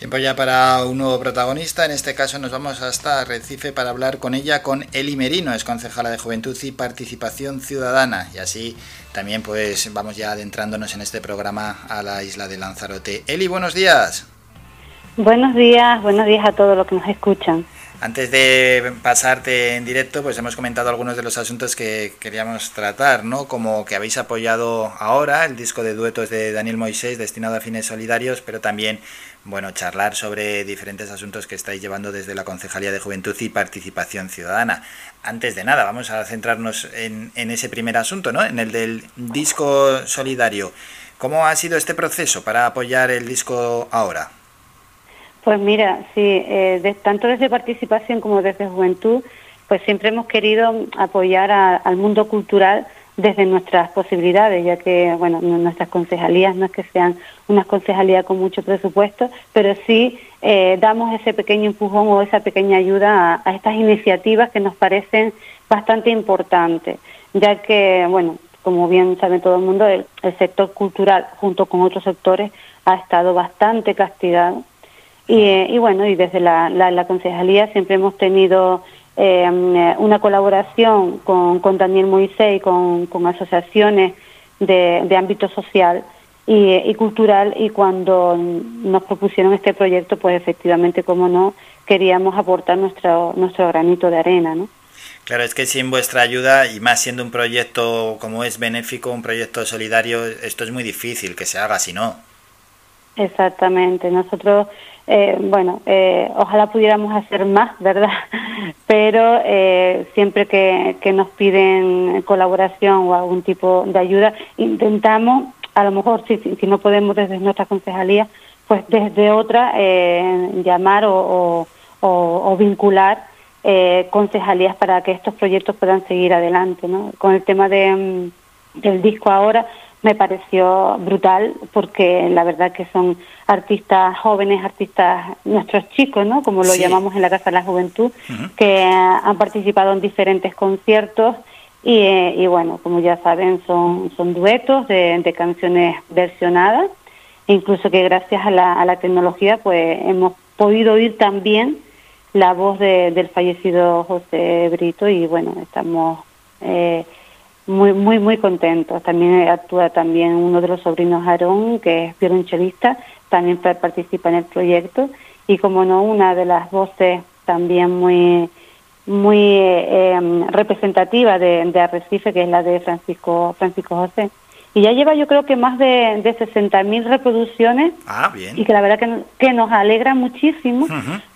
Tiempo ya para un nuevo protagonista. En este caso nos vamos hasta Recife para hablar con ella, con Eli Merino, es concejala de Juventud y Participación Ciudadana. Y así también pues vamos ya adentrándonos en este programa a la isla de Lanzarote. Eli, buenos días. Buenos días, buenos días a todos los que nos escuchan. Antes de pasarte en directo, pues hemos comentado algunos de los asuntos que queríamos tratar, ¿no? Como que habéis apoyado ahora el disco de duetos de Daniel Moisés destinado a fines solidarios, pero también, bueno, charlar sobre diferentes asuntos que estáis llevando desde la Concejalía de Juventud y Participación Ciudadana. Antes de nada, vamos a centrarnos en, en ese primer asunto, ¿no? En el del disco solidario. ¿Cómo ha sido este proceso para apoyar el disco ahora? Pues mira, sí, eh, tanto desde participación como desde juventud, pues siempre hemos querido apoyar al mundo cultural desde nuestras posibilidades, ya que, bueno, nuestras concejalías no es que sean unas concejalías con mucho presupuesto, pero sí eh, damos ese pequeño empujón o esa pequeña ayuda a, estas iniciativas que nos parecen bastante importantes, ya que, bueno, como bien sabe todo el mundo, el sector cultural, junto con otros sectores, ha estado bastante castigado y, bueno, y desde la, la, concejalía siempre hemos tenido eh, una colaboración con, con Daniel Moisés y con, con asociaciones de, de, ámbito social y, y, cultural y cuando nos propusieron este proyecto, pues efectivamente, como no, queríamos aportar nuestro, nuestro granito de arena, ¿no? Claro, es que sin vuestra ayuda y más siendo un proyecto como es benéfico, un proyecto solidario, esto es muy difícil que se haga si no. Exactamente. Nosotros eh, bueno, eh, ojalá pudiéramos hacer más, ¿verdad? Pero eh, siempre que, nos piden colaboración o algún tipo de ayuda, intentamos, a lo mejor si, si, no podemos desde nuestra concejalía, pues desde otra llamar o, o, vincular concejalías para que estos proyectos puedan seguir adelante. ¿no? Con el tema de, mm, del disco ahora, me pareció brutal porque la verdad que son artistas jóvenes, artistas, nuestros chicos, ¿no? Como lo llamamos en la Casa de la Juventud, que han participado en diferentes conciertos y, y, bueno, como ya saben, son, son duetos de, canciones versionadas, incluso que gracias a la, a la tecnología pues hemos podido oír también la voz del fallecido José Brito y bueno, estamos... Eh, muy muy muy contentos. También actúa también uno de los sobrinos Aarón, que es violonchelista, también participa en el proyecto y como no una de las voces también muy muy eh, representativa de, de, Arrecife, que es la de Francisco Francisco José. Y ya lleva yo creo que más de, de 60.000 reproducciones ah, bien. y que la verdad que, que nos alegra muchísimo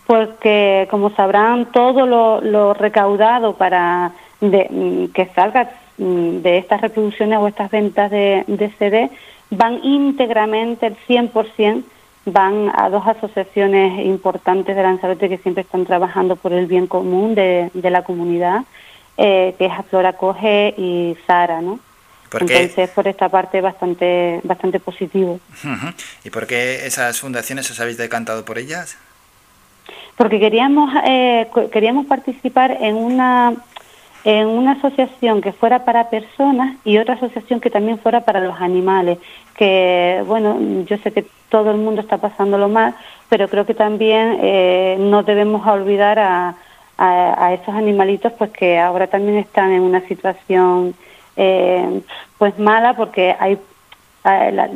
porque como sabrán todo lo, lo recaudado para de, que salga de estas reproducciones o estas ventas de, CD van íntegramente, el 100%, van a dos asociaciones importantes de Lanzarote que siempre están trabajando por el bien común de, la comunidad, eh, que es Aflora Coge y Sara, ¿no? Entonces, por esta parte, bastante bastante positivo. ¿Y por qué esas fundaciones os habéis decantado por ellas? Porque queríamos, eh, queríamos participar en una en una asociación que fuera para personas y otra asociación que también fuera para los animales, que bueno, yo sé que todo el mundo está pasándolo mal, pero creo que también eh, no debemos olvidar a, a, esos animalitos pues que ahora también están en una situación eh, pues mala porque hay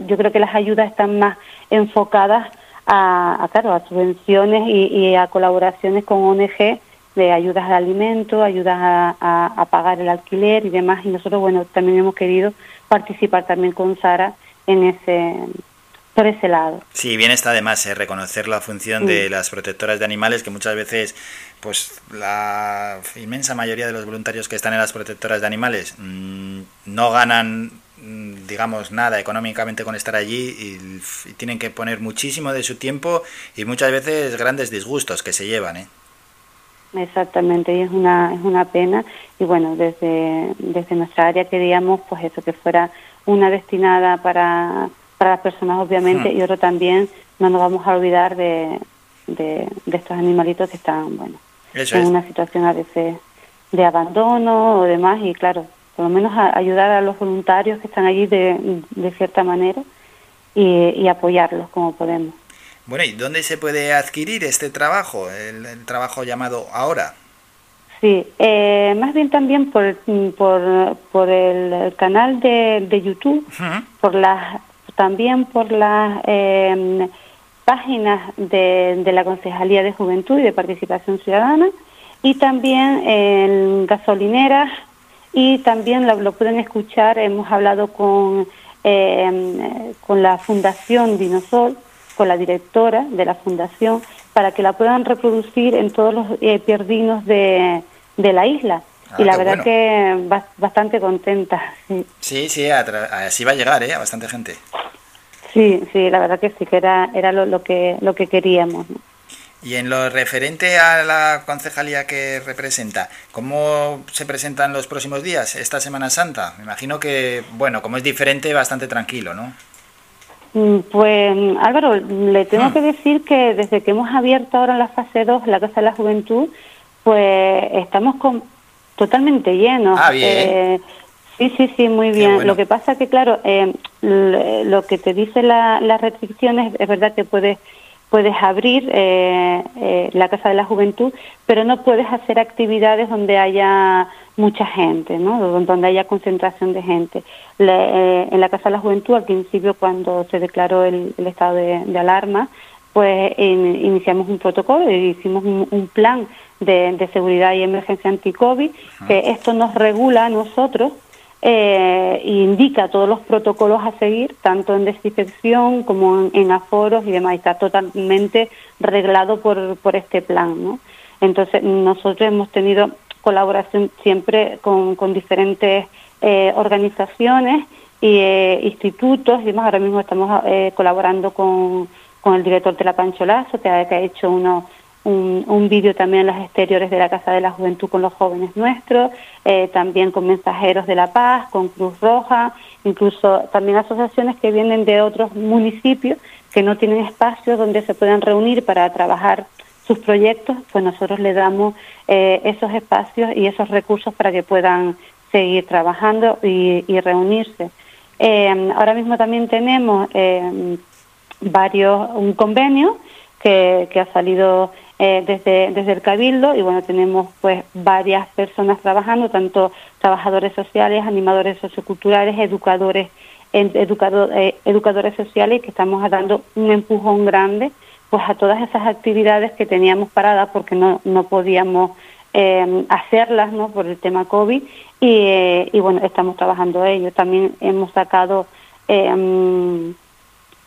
yo creo que las ayudas están más enfocadas a, a claro a subvenciones y, y a colaboraciones con ONG de ayudas al alimento, ayudas a, pagar el alquiler y demás. Y nosotros, bueno, también hemos querido participar también con Sara en ese por ese lado. Sí, bien está además eh, reconocer la función de las protectoras de animales, que muchas veces, pues la inmensa mayoría de los voluntarios que están en las protectoras de animales mm, no ganan mm, digamos nada económicamente con estar allí y, y, tienen que poner muchísimo de su tiempo y muchas veces grandes disgustos que se llevan, ¿eh? Exactamente, y es una, es una pena. Y bueno, desde, desde nuestra área queríamos pues eso, que fuera una destinada para, para las personas obviamente hmm. y otro también, no nos vamos a olvidar de, de, estos animalitos que están, bueno, en una situación a veces de abandono o demás y claro, por lo menos ayudar a los voluntarios que están allí de, de cierta manera y, y apoyarlos como podemos. Bueno, ¿y dónde se puede adquirir este trabajo, el, trabajo llamado Ahora? Sí, eh, más bien también por, por, por el canal de, de YouTube, por las, también por las eh, páginas de, de la Concejalía de Juventud y de Participación Ciudadana y también en gasolineras y también lo, pueden escuchar, hemos hablado con, eh, con la Fundación Dinosol, con la directora de la Fundación, para que la puedan reproducir en todos los eh, pierdinos de, de la isla. y ah, la verdad que bastante contenta. Sí, sí, así va a llegar ¿eh? a bastante gente. Sí, sí, la verdad que sí, que era, era lo, lo que, lo que queríamos. Y en lo referente a la concejalía que representa, ¿cómo se presentan los próximos días, esta Semana Santa? Me imagino que, bueno, como es diferente, bastante tranquilo, ¿no? Mm, pues Álvaro, le tengo ah. que decir que desde que hemos abierto ahora la fase 2, la Casa de la Juventud, pues estamos con, totalmente llenos. Ah, bien. Eh, sí, sí, sí, muy bien. Lo que pasa que, claro, eh, lo que te dice la, las restricciones es verdad que puedes puedes abrir eh, eh, la Casa de la Juventud, pero no puedes hacer actividades donde haya mucha gente, ¿no? donde haya concentración de gente. Eh, en la Casa de la Juventud, al principio, cuando se declaró el, estado de, alarma, pues iniciamos un protocolo y hicimos un, plan de, de, seguridad y emergencia anti-COVID, que esto nos regula a nosotros eh, indica todos los protocolos a seguir, tanto en desinfección como en, aforos y demás. Está totalmente reglado por, por este plan. ¿no? Entonces, nosotros hemos tenido colaboración siempre con, con diferentes eh, organizaciones y eh, institutos y demás. Ahora mismo estamos eh, colaborando con, con el director de la Pancholazo, que ha, que ha hecho unos un, vídeo también en los exteriores de la Casa de la Juventud con los jóvenes nuestros, eh, también con Mensajeros de la Paz, con Cruz Roja, incluso también asociaciones que vienen de otros municipios que no tienen espacios donde se puedan reunir para trabajar sus proyectos, pues nosotros le damos eh, esos espacios y esos recursos para que puedan seguir trabajando y, reunirse. Eh, ahora mismo también tenemos varios, un convenio que, ha salido eh, desde, desde el Cabildo y bueno, tenemos pues varias personas trabajando, tanto trabajadores sociales, animadores socioculturales, educadores, educador, eh, educadores sociales que estamos dando un empujón grande pues a todas esas actividades que teníamos paradas porque no, no podíamos eh, hacerlas ¿no? por el tema COVID y, y bueno, estamos trabajando ello. También hemos sacado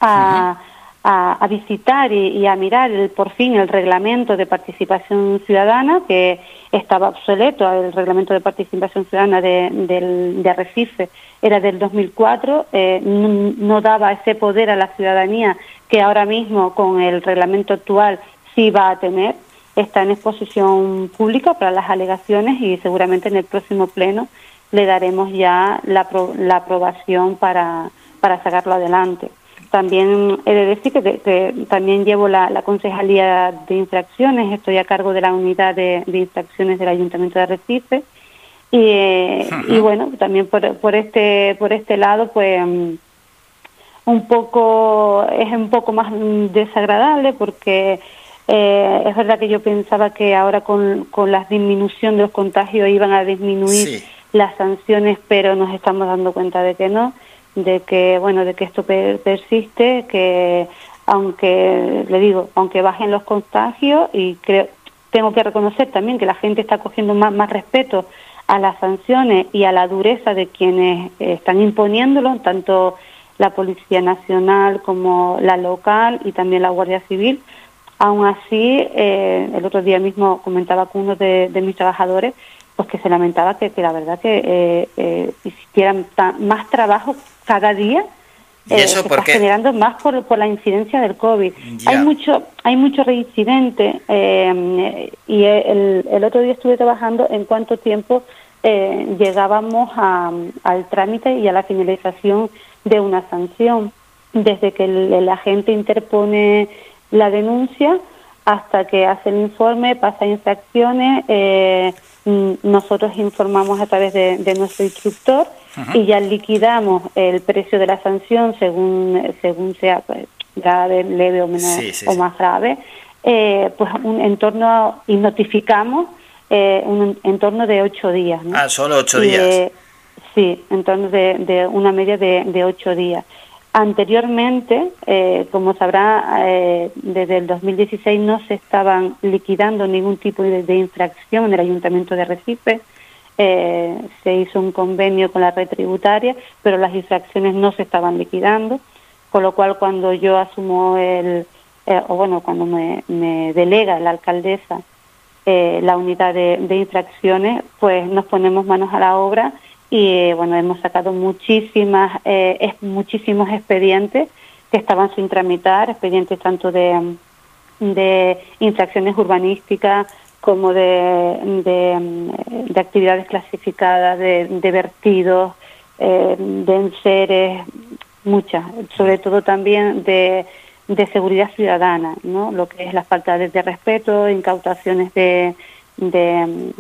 a a, visitar y, a mirar el, por fin el reglamento de participación ciudadana, que estaba obsoleto, el reglamento de participación ciudadana de, Arrecife era del 2004, eh, no, daba ese poder a la ciudadanía que ahora mismo con el reglamento actual sí va a tener. Está en exposición pública para las alegaciones y seguramente en el próximo pleno le daremos ya la, la aprobación para, para sacarlo adelante. También he de decir que, también llevo la, Concejalía de Infracciones, estoy a cargo de la unidad de, infracciones del Ayuntamiento de Recife. Y, bueno, también por, por, este, por este lado, pues un poco, es un poco más desagradable porque eh, es verdad que yo pensaba que ahora con, con la disminución de los contagios iban a disminuir las sanciones, pero nos estamos dando cuenta de que no de que bueno de que esto persiste que aunque le digo aunque bajen los contagios y creo tengo que reconocer también que la gente está cogiendo más, más respeto a las sanciones y a la dureza de quienes están imponiéndolo tanto la policía nacional como la local y también la guardia civil. Aún así eh, el otro día mismo comentaba con uno de, de mis trabajadores pues que se lamentaba que, que la verdad que eh, eh, hicieran más trabajo cada día ¿Y eso eh, está generando más por, por la incidencia del COVID. Hay mucho hay mucho reincidente eh, y el, el otro día estuve trabajando en cuánto tiempo eh, llegábamos a, al trámite y a la finalización de una sanción. Desde que el, el agente interpone la denuncia hasta que hace el informe, pasa infracciones, eh, nosotros informamos a través de, nuestro instructor y ya liquidamos el precio de la sanción según según sea pues, grave, leve o, menos, o más grave, eh, pues un entorno, y notificamos eh, un entorno de ocho días. Ah, solo ocho días. sí, en torno de, de una media de, de ocho días. Anteriormente, eh, como sabrá, eh, desde el 2016 no se estaban liquidando ningún tipo de, infracción en el Ayuntamiento de Recife. Eh, se hizo un convenio con la red tributaria, pero las infracciones no se estaban liquidando, con lo cual cuando yo asumo el, o bueno, cuando me, delega la alcaldesa la unidad de, infracciones, pues nos ponemos manos a la obra y bueno, hemos sacado muchísimas, eh, muchísimos expedientes que estaban sin tramitar, expedientes tanto de infracciones urbanísticas como de, de, actividades clasificadas, de, vertidos, eh, de enseres, muchas, sobre todo también de, de seguridad ciudadana, ¿no? lo que es la falta de, respeto, incautaciones de, de,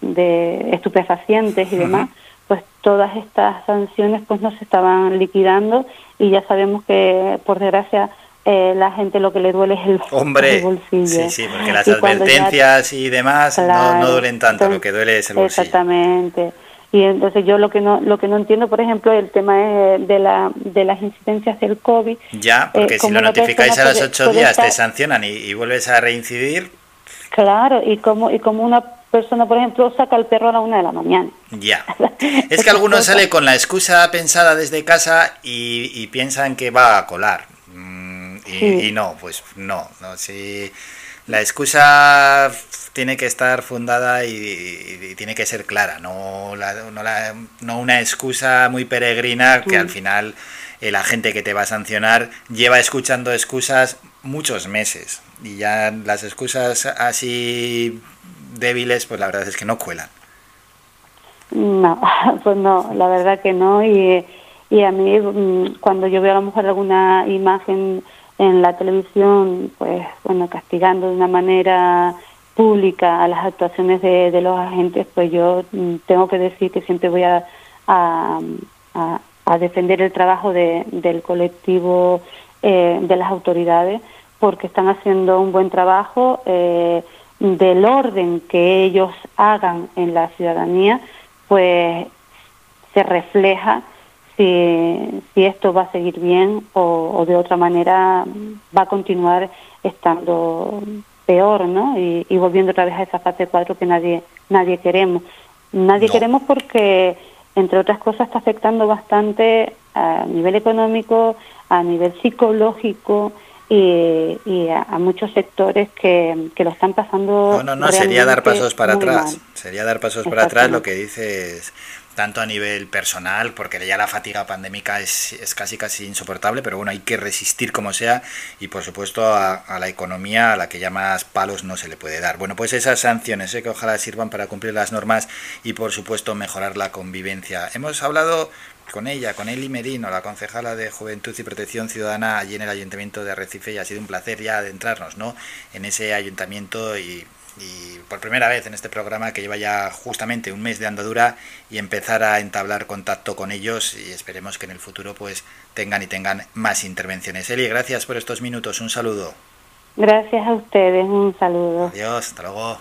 de estupefacientes y demás pues todas estas sanciones pues no se estaban liquidando y ya sabemos que por desgracia eh, la gente lo que le duele es el, Hombre, bolsillo. Sí, sí, porque las advertencias y demás no, duelen tanto, lo que duele es el bolsillo. Exactamente. Y entonces yo lo que no lo que no entiendo, por ejemplo, el tema de, la, de las incidencias del COVID. Ya, porque eh, si lo notificáis a los ocho días te sancionan y, y, vuelves a reincidir. Claro, y como y como una persona, por ejemplo, saca el perro a la una de la mañana. Ya. Es que algunos sale con la excusa pensada desde casa y, piensan que va a colar. Mm, y, no, pues no. no si la excusa tiene que estar fundada y, tiene que ser clara, no, no, una excusa muy peregrina que al mm. final el agente que te va a sancionar lleva escuchando excusas muchos meses y ya las excusas así débiles, pues la verdad es que no cuelan. No, pues no, la verdad que no. Y, y a mí, mm, cuando yo veo a lo mejor alguna imagen en la televisión, pues bueno, castigando de una manera pública a las actuaciones de, los agentes, pues yo mm, tengo que decir que siempre voy a, a, a, defender el trabajo de, del colectivo eh, de las autoridades porque están haciendo un buen trabajo. Eh, del orden que ellos hagan en la ciudadanía, pues se refleja si, si esto va a seguir bien o, de otra manera va a continuar estando peor, ¿no? Y, volviendo otra vez a esa fase 4 que nadie, nadie queremos. Nadie queremos porque, entre otras cosas, está afectando bastante a nivel económico, a nivel psicológico, y, a, muchos sectores que, que, lo están pasando. No, no, no, sería dar pasos para atrás. Sería dar pasos para atrás lo que dices tanto a nivel personal, porque ya la fatiga pandémica es, es, casi casi insoportable, pero bueno, hay que resistir como sea y por supuesto a, la economía a la que ya más palos no se le puede dar. Bueno, pues esas sanciones ¿eh? que ojalá sirvan para cumplir las normas y por supuesto mejorar la convivencia. Hemos hablado con ella, con Eli Merino, la concejala de Juventud y Protección Ciudadana allí en el Ayuntamiento de Arrecife y ha sido un placer ya adentrarnos ¿no? en ese ayuntamiento y, por primera vez en este programa que lleva ya justamente un mes de andadura y empezar a entablar contacto con ellos y esperemos que en el futuro pues tengan y tengan más intervenciones. Eli, gracias por estos minutos, un saludo. Gracias a ustedes, un saludo. Adiós, hasta luego.